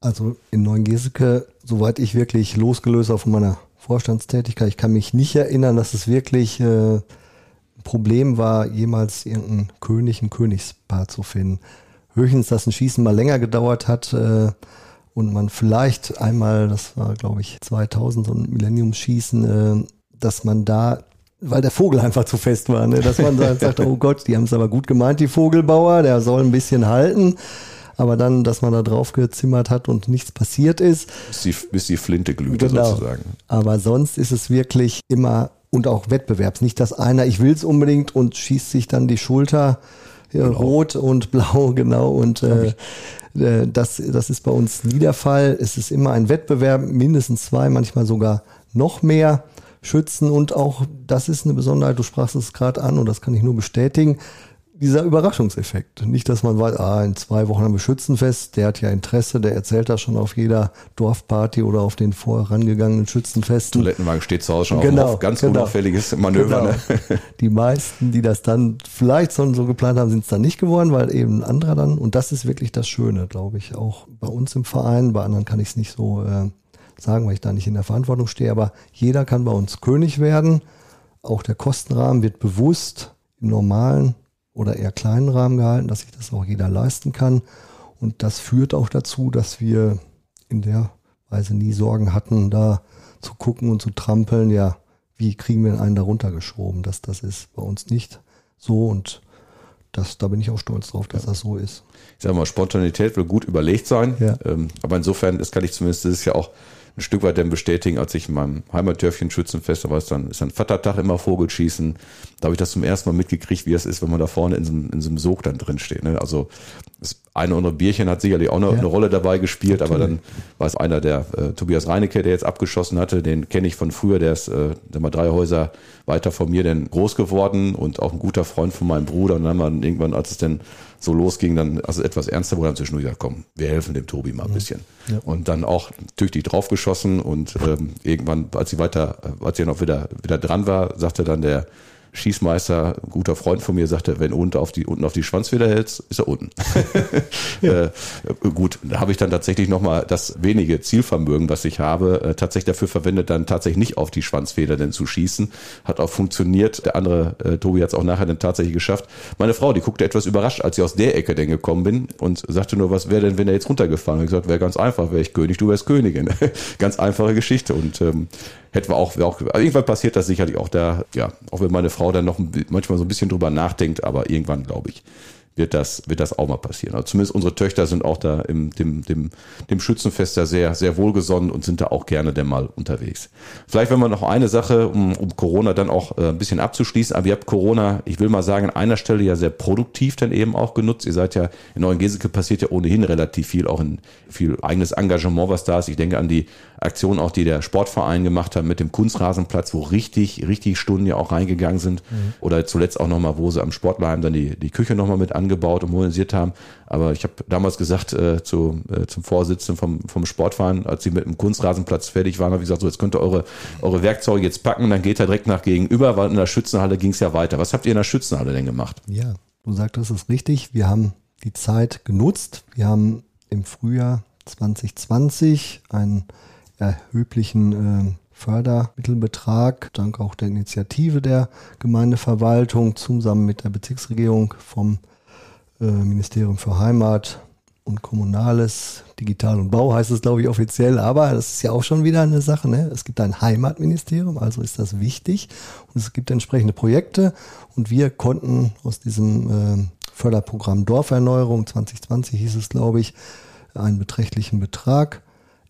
Also in Neuengeseke, soweit ich wirklich losgelöst auf meiner Vorstandstätigkeit, ich kann mich nicht erinnern, dass es wirklich äh, Problem war, jemals irgendeinen König, ein Königspaar zu finden. Höchstens, dass ein Schießen mal länger gedauert hat, äh, und man vielleicht einmal, das war glaube ich 2000, so ein Millennium-Schießen, äh, dass man da weil der Vogel einfach zu fest war, ne? dass man dann <laughs> sagt, oh Gott, die haben es aber gut gemeint, die Vogelbauer, der soll ein bisschen halten. Aber dann, dass man da drauf gezimmert hat und nichts passiert ist. Bis die, bis die Flinte glühte genau. sozusagen. Aber sonst ist es wirklich immer und auch Wettbewerbs. Nicht, dass einer, ich will es unbedingt und schießt sich dann die Schulter ja, genau. rot und <laughs> blau, genau. Und äh, äh, das, das ist bei uns nie der Fall. Es ist immer ein Wettbewerb, mindestens zwei, manchmal sogar noch mehr Schützen. Und auch das ist eine Besonderheit, du sprachst es gerade an und das kann ich nur bestätigen dieser Überraschungseffekt. Nicht, dass man weiß, ah, in zwei Wochen haben wir Schützenfest, der hat ja Interesse, der erzählt das schon auf jeder Dorfparty oder auf den vorherangegangenen Schützenfesten. Toilettenwagen steht zu Hause schon genau, auf ganz genau. unauffälliges Manöver. Genau. Ne? <laughs> Die meisten, die das dann vielleicht schon so geplant haben, sind es dann nicht geworden, weil eben ein anderer dann, und das ist wirklich das Schöne, glaube ich, auch bei uns im Verein, bei anderen kann ich es nicht so äh, sagen, weil ich da nicht in der Verantwortung stehe, aber jeder kann bei uns König werden. Auch der Kostenrahmen wird bewusst im normalen oder eher kleinen Rahmen gehalten, dass sich das auch jeder leisten kann. Und das führt auch dazu, dass wir in der Weise nie Sorgen hatten, da zu gucken und zu trampeln, ja, wie kriegen wir einen darunter geschoben? Das, das ist bei uns nicht so und das, da bin ich auch stolz drauf, dass ja. das so ist. Ich sage mal, Spontanität will gut überlegt sein, ja. ähm, aber insofern, das kann ich zumindest, das ist ja auch ein Stück weit dann bestätigen, als ich in meinem Heimatdörfchen Schützenfest, da war es dann, ist dann Vatertag immer Vogelschießen. Da habe ich das zum ersten Mal mitgekriegt, wie es ist, wenn man da vorne in so, einem, in so einem Sog dann drin steht. Ne? Also das eine oder andere Bierchen hat sicherlich auch eine, ja. eine Rolle dabei gespielt, Natürlich. aber dann war es einer der äh, Tobias Reinecke, der jetzt abgeschossen hatte, den kenne ich von früher, der ist äh, mal drei Häuser weiter von mir denn groß geworden und auch ein guter Freund von meinem Bruder. Und dann haben wir irgendwann, als es denn so losging, dann also etwas ernster wurde, haben zwischendurch gesagt, komm, wir helfen dem Tobi mal ein bisschen. Ja. Und dann auch tüchtig draufgeschossen und ähm, irgendwann, als sie weiter, als sie noch wieder, wieder dran war, sagte dann der Schießmeister, ein guter Freund von mir, sagte, wenn unten auf die, unten auf die Schwanzfeder hältst, ist er unten. <laughs> ja. äh, gut, da habe ich dann tatsächlich nochmal das wenige Zielvermögen, was ich habe, äh, tatsächlich dafür verwendet, dann tatsächlich nicht auf die Schwanzfeder denn zu schießen. Hat auch funktioniert. Der andere, äh, Tobi, hat es auch nachher dann tatsächlich geschafft. Meine Frau, die guckte etwas überrascht, als ich aus der Ecke denn gekommen bin und sagte nur, was wäre denn, wenn er jetzt runtergefahren? Und ich gesagt, wäre ganz einfach, wäre ich König, du wärst Königin. <laughs> ganz einfache Geschichte. Und ähm, hätten wir auch, auch also irgendwann passiert das sicherlich auch da, ja, auch wenn meine Frau dann noch manchmal so ein bisschen drüber nachdenkt, aber irgendwann glaube ich, wird das, wird das auch mal passieren. Also zumindest unsere Töchter sind auch da im, dem, dem, dem Schützenfest da sehr, sehr wohlgesonnen und sind da auch gerne denn mal unterwegs. Vielleicht, wenn wir noch eine Sache, um, um Corona dann auch äh, ein bisschen abzuschließen, aber ihr habt Corona, ich will mal sagen, an einer Stelle ja sehr produktiv dann eben auch genutzt. Ihr seid ja, in Neuengeseke passiert ja ohnehin relativ viel, auch in viel eigenes Engagement, was da ist. Ich denke an die Aktion auch, die der Sportverein gemacht hat mit dem Kunstrasenplatz, wo richtig, richtig Stunden ja auch reingegangen sind. Mhm. Oder zuletzt auch nochmal, wo sie am Sportleim dann die, die Küche nochmal mit angebaut und modernisiert haben. Aber ich habe damals gesagt äh, zu, äh, zum Vorsitzenden vom, vom Sportverein, als sie mit dem Kunstrasenplatz fertig waren, habe ich gesagt, so jetzt könnt ihr eure, eure Werkzeuge jetzt packen, dann geht er direkt nach gegenüber, weil in der Schützenhalle ging es ja weiter. Was habt ihr in der Schützenhalle denn gemacht? Ja, du sagtest es richtig. Wir haben die Zeit genutzt. Wir haben im Frühjahr 2020 einen erheblichen äh, Fördermittelbetrag, dank auch der Initiative der Gemeindeverwaltung zusammen mit der Bezirksregierung vom äh, Ministerium für Heimat und Kommunales, Digital und Bau heißt es, glaube ich, offiziell, aber das ist ja auch schon wieder eine Sache. Ne? Es gibt ein Heimatministerium, also ist das wichtig und es gibt entsprechende Projekte und wir konnten aus diesem äh, Förderprogramm Dorferneuerung 2020 hieß es, glaube ich, einen beträchtlichen Betrag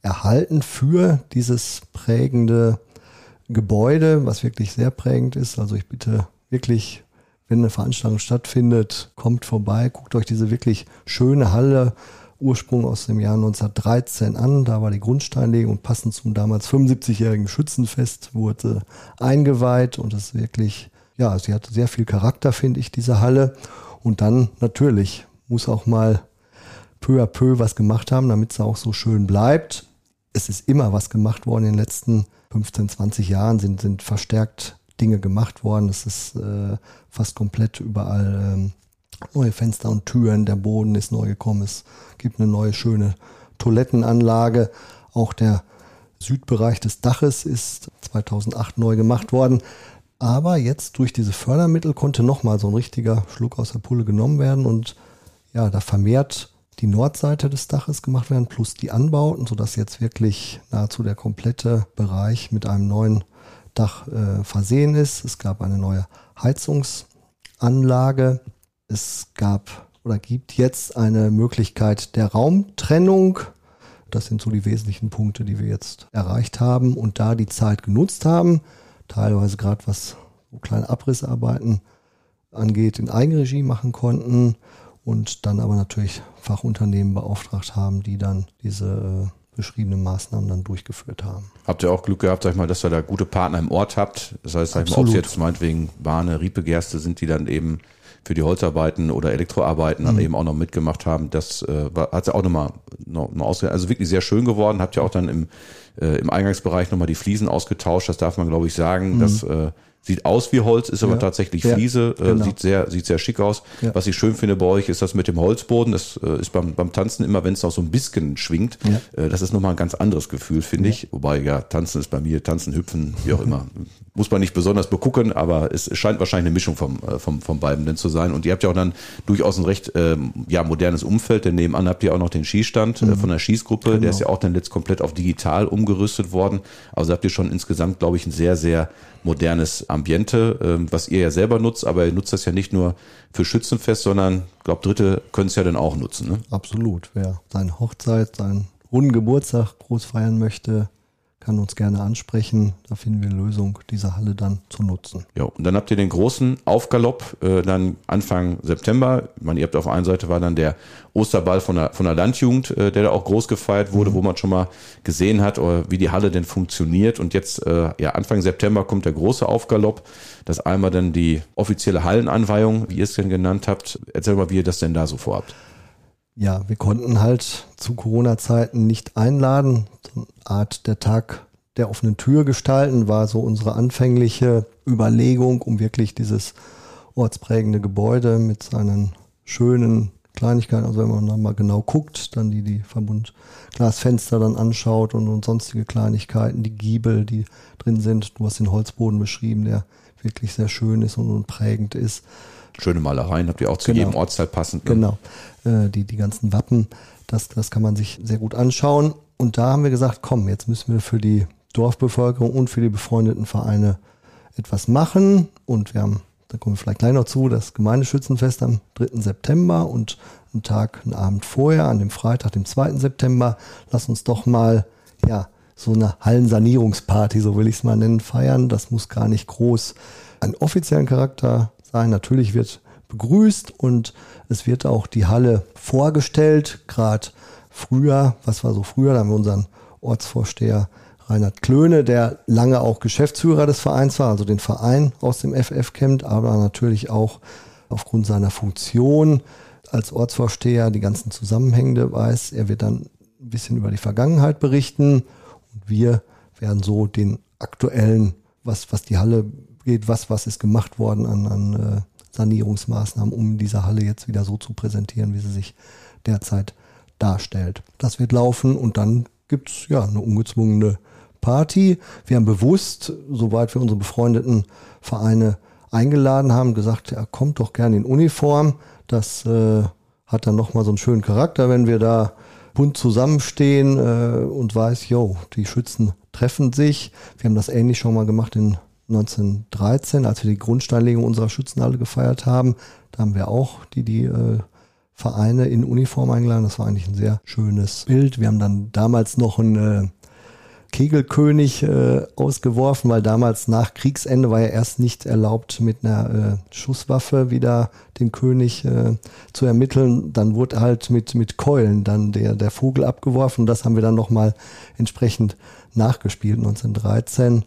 erhalten für dieses prägende Gebäude, was wirklich sehr prägend ist. Also ich bitte wirklich, wenn eine Veranstaltung stattfindet, kommt vorbei, guckt euch diese wirklich schöne Halle Ursprung aus dem Jahr 1913 an. Da war die Grundsteinlegung und passend zum damals 75-jährigen Schützenfest wurde eingeweiht und es wirklich, ja, sie hat sehr viel Charakter, finde ich, diese Halle. Und dann natürlich muss auch mal peu à peu was gemacht haben, damit es auch so schön bleibt es ist immer was gemacht worden in den letzten 15, 20 Jahren, sind, sind verstärkt Dinge gemacht worden. Es ist äh, fast komplett überall ähm, neue Fenster und Türen, der Boden ist neu gekommen, es gibt eine neue schöne Toilettenanlage. Auch der Südbereich des Daches ist 2008 neu gemacht worden. Aber jetzt durch diese Fördermittel konnte nochmal so ein richtiger Schluck aus der Pulle genommen werden und ja, da vermehrt die Nordseite des Daches gemacht werden, plus die Anbauten, sodass jetzt wirklich nahezu der komplette Bereich mit einem neuen Dach äh, versehen ist. Es gab eine neue Heizungsanlage. Es gab oder gibt jetzt eine Möglichkeit der Raumtrennung. Das sind so die wesentlichen Punkte, die wir jetzt erreicht haben und da die Zeit genutzt haben, teilweise gerade was so kleine Abrissarbeiten angeht, in Eigenregie machen konnten und dann aber natürlich Fachunternehmen beauftragt haben, die dann diese äh, beschriebenen Maßnahmen dann durchgeführt haben. Habt ihr auch Glück gehabt, sag ich mal, dass ihr da gute Partner im Ort habt? Das heißt, sag ich mal, ob es jetzt meinetwegen Bahne, Riepegerste sind, die dann eben für die Holzarbeiten oder Elektroarbeiten dann mhm. eben auch noch mitgemacht haben. Das äh, hat sie auch nochmal noch, noch ausge also wirklich sehr schön geworden. Habt ihr auch dann im, äh, im Eingangsbereich nochmal die Fliesen ausgetauscht. Das darf man, glaube ich, sagen. Mhm. dass äh, Sieht aus wie Holz, ist aber ja. tatsächlich Fliese, ja, äh, genau. sieht sehr, sieht sehr schick aus. Ja. Was ich schön finde bei euch, ist das mit dem Holzboden. Das äh, ist beim, beim Tanzen immer, wenn es noch so ein bisschen schwingt, äh, das ist nochmal ein ganz anderes Gefühl, finde ich. Wobei, ja, Tanzen ist bei mir, Tanzen, Hüpfen, wie auch immer. <laughs> Muss man nicht besonders begucken, aber es scheint wahrscheinlich eine Mischung vom, vom, vom beiden denn zu sein. Und ihr habt ja auch dann durchaus ein recht ähm, ja, modernes Umfeld, denn nebenan habt ihr auch noch den Skistand mhm. von der Schießgruppe. Genau. Der ist ja auch dann letzt komplett auf digital umgerüstet worden. Also habt ihr schon insgesamt, glaube ich, ein sehr, sehr modernes Ambiente, ähm, was ihr ja selber nutzt, aber ihr nutzt das ja nicht nur für Schützenfest, sondern glaube, Dritte können es ja dann auch nutzen. Ne? Absolut. Wer seine Hochzeit, seinen runden Geburtstag groß feiern möchte, kann uns gerne ansprechen. Da finden wir eine Lösung, diese Halle dann zu nutzen. Ja, und dann habt ihr den großen Aufgalopp äh, dann Anfang September. Meine, ihr habt auf einer Seite war dann der Osterball von der, von der Landjugend, äh, der da auch groß gefeiert wurde, mhm. wo man schon mal gesehen hat, äh, wie die Halle denn funktioniert. Und jetzt, äh, ja, Anfang September kommt der große Aufgalopp. Das einmal dann die offizielle Hallenanweihung, wie ihr es denn genannt habt. Erzähl mal, wie ihr das denn da so vorhabt. Ja, wir konnten halt zu Corona-Zeiten nicht einladen. So eine Art der Tag der offenen Tür gestalten war so unsere anfängliche Überlegung, um wirklich dieses ortsprägende Gebäude mit seinen schönen Kleinigkeiten, also wenn man dann mal genau guckt, dann die, die Verbundglasfenster dann anschaut und, und sonstige Kleinigkeiten, die Giebel, die drin sind. Du hast den Holzboden beschrieben, der wirklich sehr schön ist und, und prägend ist. Schöne Malereien habt ihr auch zu genau. jedem Ortsteil passend. Ne? Genau, äh, die, die ganzen Wappen, das, das kann man sich sehr gut anschauen. Und da haben wir gesagt, komm, jetzt müssen wir für die Dorfbevölkerung und für die befreundeten Vereine etwas machen. Und wir haben da kommen wir vielleicht gleich noch zu, das Gemeindeschützenfest am 3. September und einen Tag, einen Abend vorher, an dem Freitag, dem 2. September, lass uns doch mal, ja, so eine Hallensanierungsparty, so will ich es mal nennen, feiern. Das muss gar nicht groß einen offiziellen Charakter sein. Natürlich wird begrüßt und es wird auch die Halle vorgestellt. Gerade früher, was war so früher, da haben wir unseren Ortsvorsteher Reinhard Klöne, der lange auch Geschäftsführer des Vereins war, also den Verein aus dem FF kennt, aber natürlich auch aufgrund seiner Funktion als Ortsvorsteher die ganzen Zusammenhänge weiß. Er wird dann ein bisschen über die Vergangenheit berichten und wir werden so den aktuellen, was, was die Halle geht, was, was ist gemacht worden an, an äh, Sanierungsmaßnahmen, um diese Halle jetzt wieder so zu präsentieren, wie sie sich derzeit darstellt. Das wird laufen und dann gibt's ja eine ungezwungene Party. Wir haben bewusst, soweit wir unsere befreundeten Vereine eingeladen haben, gesagt, ja, kommt doch gerne in Uniform. Das äh, hat dann nochmal so einen schönen Charakter, wenn wir da bunt zusammenstehen äh, und weiß, yo, die Schützen treffen sich. Wir haben das ähnlich schon mal gemacht in 1913, als wir die Grundsteinlegung unserer Schützenhalle gefeiert haben. Da haben wir auch die, die äh, Vereine in Uniform eingeladen. Das war eigentlich ein sehr schönes Bild. Wir haben dann damals noch ein äh, Kegelkönig äh, ausgeworfen, weil damals nach Kriegsende war ja erst nicht erlaubt, mit einer äh, Schusswaffe wieder den König äh, zu ermitteln. Dann wurde halt mit, mit Keulen dann der, der Vogel abgeworfen. Das haben wir dann nochmal entsprechend nachgespielt 1913.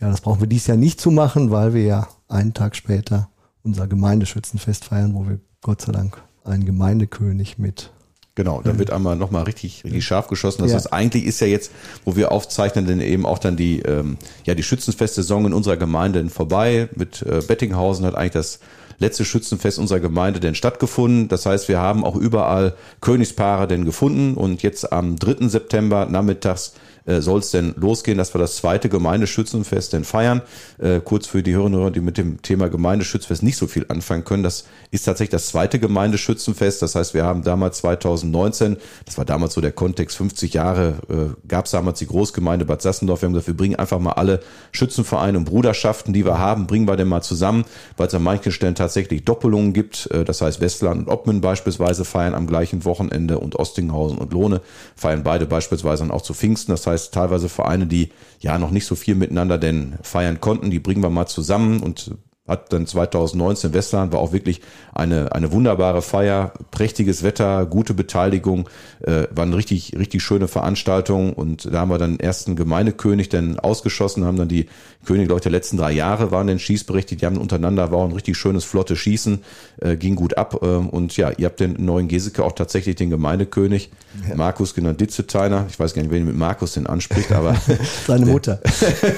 Ja, das brauchen wir dies Jahr nicht zu machen, weil wir ja einen Tag später unser Gemeindeschützenfest feiern, wo wir Gott sei Dank einen Gemeindekönig mit Genau, dann wird einmal nochmal richtig, richtig scharf geschossen. Das ja. heißt, eigentlich ist ja jetzt, wo wir aufzeichnen, denn eben auch dann die, ähm, ja, die Schützenfest-Saison in unserer Gemeinde vorbei. Mit äh, Bettinghausen hat eigentlich das letzte Schützenfest unserer Gemeinde denn stattgefunden. Das heißt, wir haben auch überall Königspaare denn gefunden und jetzt am 3. September nachmittags äh, soll es denn losgehen, dass wir das zweite Gemeindeschützenfest denn feiern. Äh, kurz für die Hörerinnen, die mit dem Thema Gemeindeschützenfest nicht so viel anfangen können. Das ist tatsächlich das zweite Gemeindeschützenfest. Das heißt, wir haben damals 2019, das war damals so der Kontext, 50 Jahre, äh, gab es damals die Großgemeinde Bad Sassendorf. Wir haben gesagt, wir bringen einfach mal alle Schützenvereine und Bruderschaften, die wir haben, bringen wir denn mal zusammen, weil es an manchen Stellen tatsächlich Doppelungen gibt. Äh, das heißt, Westland und Obmen beispielsweise feiern am gleichen Wochenende und Ostinghausen und Lohne feiern beide beispielsweise dann auch zu Pfingsten. Das heißt, heißt teilweise Vereine, die ja noch nicht so viel miteinander denn feiern konnten, die bringen wir mal zusammen und hat dann 2019 Westland war auch wirklich eine, eine wunderbare Feier, prächtiges Wetter, gute Beteiligung, äh, war eine richtig, richtig schöne Veranstaltung und da haben wir dann ersten Gemeindekönig dann ausgeschossen, haben dann die Könige, glaube ich, der letzten drei Jahre waren dann schießberechtigt, die haben untereinander, war auch ein richtig schönes, flottes Schießen, äh, ging gut ab äh, und ja, ihr habt den neuen Geseke auch tatsächlich den Gemeindekönig, ja. Markus genannt Ditzeteiner, ich weiß gar nicht, wen mit Markus den anspricht, aber <laughs> seine <laughs> Mutter.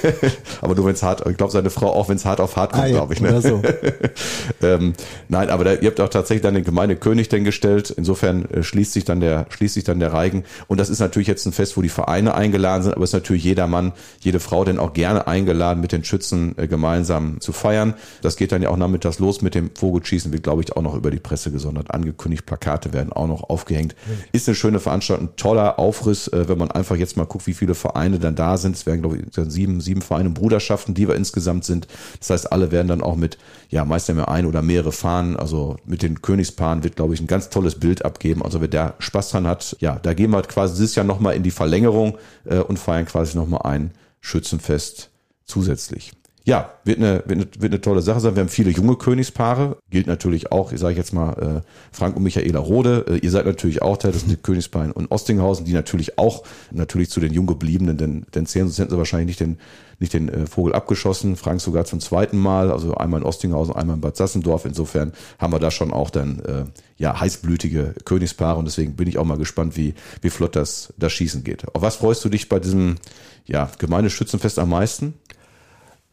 <laughs> aber nur wenn es hart, ich glaube seine Frau auch, wenn es hart auf hart kommt, ah, ja. glaube ich ich. Ne? So. <laughs> ähm, nein, aber da, ihr habt auch tatsächlich dann den Gemeindekönig denn gestellt. Insofern äh, schließt sich dann der schließt sich dann der Reigen. Und das ist natürlich jetzt ein Fest, wo die Vereine eingeladen sind, aber es ist natürlich jeder Mann, jede Frau denn auch gerne eingeladen, mit den Schützen äh, gemeinsam zu feiern. Das geht dann ja auch nachmittags los mit dem Vogelschießen, wird glaube ich auch noch über die Presse gesondert angekündigt. Plakate werden auch noch aufgehängt. Ist eine schöne Veranstaltung, toller Aufriss, äh, wenn man einfach jetzt mal guckt, wie viele Vereine dann da sind. Es werden glaube ich sieben sieben Vereine Bruderschaften, die wir insgesamt sind. Das heißt, alle werden dann auch auch mit, ja, meist ja ein oder mehrere Fahnen. Also mit den Königspaaren wird, glaube ich, ein ganz tolles Bild abgeben. Also wer da Spaß dran hat, ja, da gehen wir halt quasi dieses Jahr nochmal in die Verlängerung äh, und feiern quasi nochmal ein Schützenfest zusätzlich ja, wird eine, wird, eine, wird eine tolle Sache sein. Wir haben viele junge Königspaare. Gilt natürlich auch, ich sage jetzt mal, äh, Frank und Michaela Rode. Äh, ihr seid natürlich auch Teil, das sind die <laughs> Königspaare und Ostinghausen, die natürlich auch natürlich zu den jung gebliebenen, denn, denn zählen, sonst hätten sie wahrscheinlich nicht den, nicht den äh, Vogel abgeschossen. Frank sogar zum zweiten Mal, also einmal in Ostinghausen, einmal in Bad Sassendorf. Insofern haben wir da schon auch dann äh, ja heißblütige Königspaare und deswegen bin ich auch mal gespannt, wie, wie flott das, das Schießen geht. Auf was freust du dich bei diesem ja, Gemeindeschützenfest am meisten?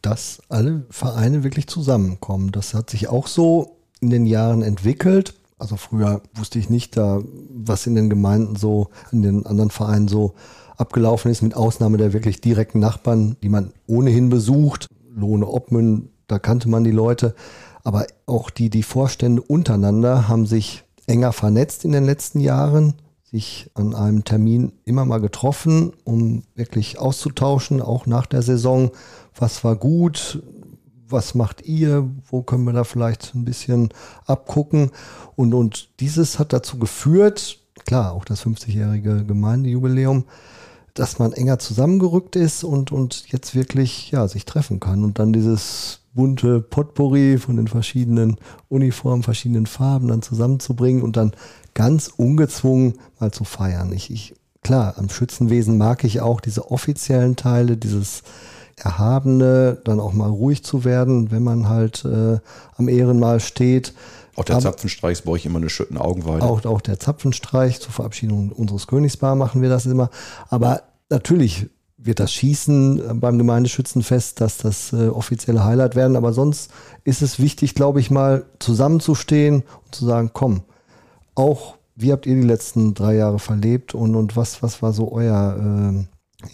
dass alle Vereine wirklich zusammenkommen. Das hat sich auch so in den Jahren entwickelt. Also früher wusste ich nicht da, was in den Gemeinden so, in den anderen Vereinen so abgelaufen ist, mit Ausnahme der wirklich direkten Nachbarn, die man ohnehin besucht. Lohne Obmün, da kannte man die Leute. Aber auch die, die Vorstände untereinander haben sich enger vernetzt in den letzten Jahren, sich an einem Termin immer mal getroffen, um wirklich auszutauschen, auch nach der Saison, was war gut, was macht ihr, wo können wir da vielleicht ein bisschen abgucken. Und, und dieses hat dazu geführt, klar, auch das 50-jährige Gemeindejubiläum, dass man enger zusammengerückt ist und, und jetzt wirklich ja, sich treffen kann. Und dann dieses bunte Potpourri von den verschiedenen Uniformen, verschiedenen Farben dann zusammenzubringen und dann ganz ungezwungen mal zu feiern. Ich, ich, klar, am Schützenwesen mag ich auch diese offiziellen Teile, dieses Erhabene, dann auch mal ruhig zu werden, wenn man halt äh, am Ehrenmal steht. Auch der Aber Zapfenstreich ist bei euch immer eine schöne Augenweide. Auch, auch der Zapfenstreich zur Verabschiedung unseres Königspaar machen wir das immer. Aber natürlich wird das Schießen beim Gemeindeschützenfest, dass das äh, offizielle Highlight werden. Aber sonst ist es wichtig, glaube ich, mal zusammenzustehen und zu sagen, komm, auch wie habt ihr die letzten drei Jahre verlebt und, und was, was war so euer, äh,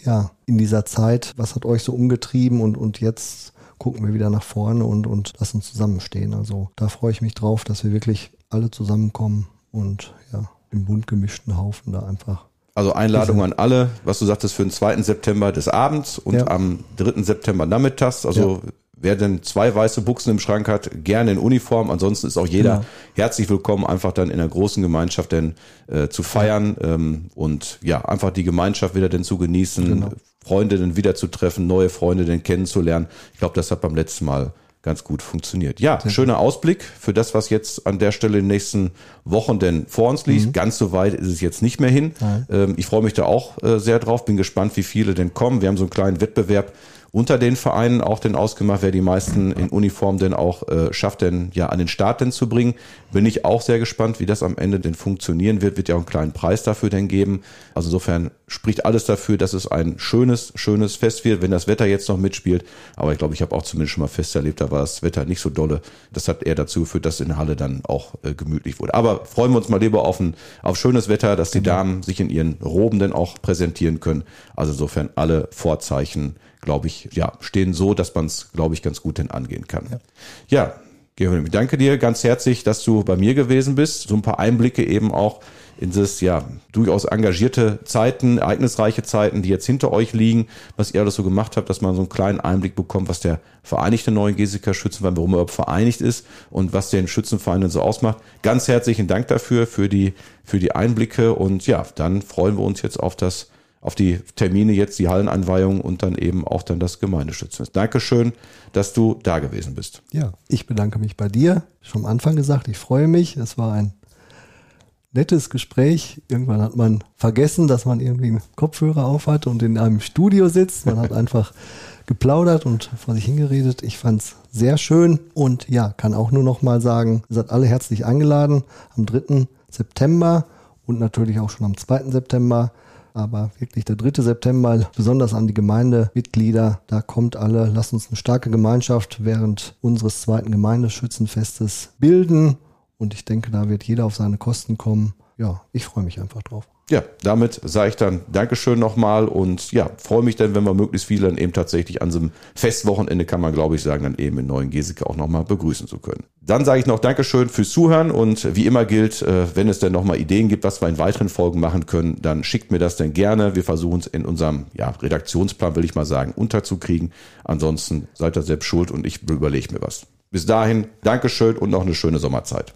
ja, in dieser Zeit, was hat euch so umgetrieben und, und jetzt gucken wir wieder nach vorne und, und lassen uns zusammenstehen. Also da freue ich mich drauf, dass wir wirklich alle zusammenkommen und ja, im bunt gemischten Haufen da einfach. Also Einladung an alle, was du sagtest, für den 2. September des Abends und ja. am 3. September nachmittags. Also ja. Wer denn zwei weiße Buchsen im Schrank hat, gerne in Uniform. Ansonsten ist auch jeder genau. herzlich willkommen, einfach dann in der großen Gemeinschaft denn äh, zu feiern ähm, und ja, einfach die Gemeinschaft wieder denn zu genießen, genau. Freunde denn wieder zu treffen, neue Freunde denn kennenzulernen. Ich glaube, das hat beim letzten Mal ganz gut funktioniert. Ja, Sehr schöner. Ausblick für das, was jetzt an der Stelle in den nächsten Wochen denn vor uns liegt. Mhm. Ganz so weit ist es jetzt nicht mehr hin. Ähm, ich freue mich da auch äh, sehr drauf, bin gespannt, wie viele denn kommen. Wir haben so einen kleinen Wettbewerb unter den Vereinen auch denn ausgemacht, wer die meisten in Uniform denn auch äh, schafft, denn ja an den Start denn zu bringen. Bin ich auch sehr gespannt, wie das am Ende denn funktionieren wird. Wird ja auch einen kleinen Preis dafür denn geben. Also insofern spricht alles dafür, dass es ein schönes, schönes Fest wird, wenn das Wetter jetzt noch mitspielt. Aber ich glaube, ich habe auch zumindest schon mal fest erlebt, da war das Wetter nicht so dolle. Das hat eher dazu geführt, dass in der Halle dann auch äh, gemütlich wurde. Aber freuen wir uns mal lieber auf ein auf schönes Wetter, dass die genau. Damen sich in ihren Roben denn auch präsentieren können. Also insofern alle Vorzeichen glaube ich, ja, stehen so, dass man es, glaube ich, ganz gut hin angehen kann. Ja, ja Georg, danke dir ganz herzlich, dass du bei mir gewesen bist. So ein paar Einblicke eben auch in das ja durchaus engagierte Zeiten, ereignisreiche Zeiten, die jetzt hinter euch liegen, was ihr alles so gemacht habt, dass man so einen kleinen Einblick bekommt, was der Vereinigte Neuen Gesika Schützenverein, warum er überhaupt vereinigt ist und was den Schützenverein denn so ausmacht. Ganz herzlichen Dank dafür, für die, für die Einblicke und ja, dann freuen wir uns jetzt auf das auf die Termine jetzt, die Hallenanweihung und dann eben auch dann das Gemeindeschützenfest. Dankeschön, dass du da gewesen bist. Ja, ich bedanke mich bei dir. Schon am Anfang gesagt, ich freue mich. Es war ein nettes Gespräch. Irgendwann hat man vergessen, dass man irgendwie einen Kopfhörer auf hat und in einem Studio sitzt. Man hat <laughs> einfach geplaudert und vor sich hingeredet. Ich fand es sehr schön und ja, kann auch nur noch mal sagen, ihr seid alle herzlich eingeladen am 3. September und natürlich auch schon am 2. September aber wirklich der 3. September, besonders an die Gemeindemitglieder, da kommt alle, lasst uns eine starke Gemeinschaft während unseres zweiten Gemeindeschützenfestes bilden. Und ich denke, da wird jeder auf seine Kosten kommen. Ja, ich freue mich einfach drauf ja, damit sage ich dann Dankeschön nochmal und ja, freue mich dann, wenn wir möglichst viele dann eben tatsächlich an so einem Festwochenende, kann man glaube ich sagen, dann eben in Neuen Geseke auch nochmal begrüßen zu können. Dann sage ich noch Dankeschön fürs Zuhören und wie immer gilt, äh, wenn es denn nochmal Ideen gibt, was wir in weiteren Folgen machen können, dann schickt mir das denn gerne. Wir versuchen es in unserem ja, Redaktionsplan, will ich mal sagen, unterzukriegen. Ansonsten seid ihr selbst schuld und ich überlege mir was. Bis dahin, Dankeschön und noch eine schöne Sommerzeit.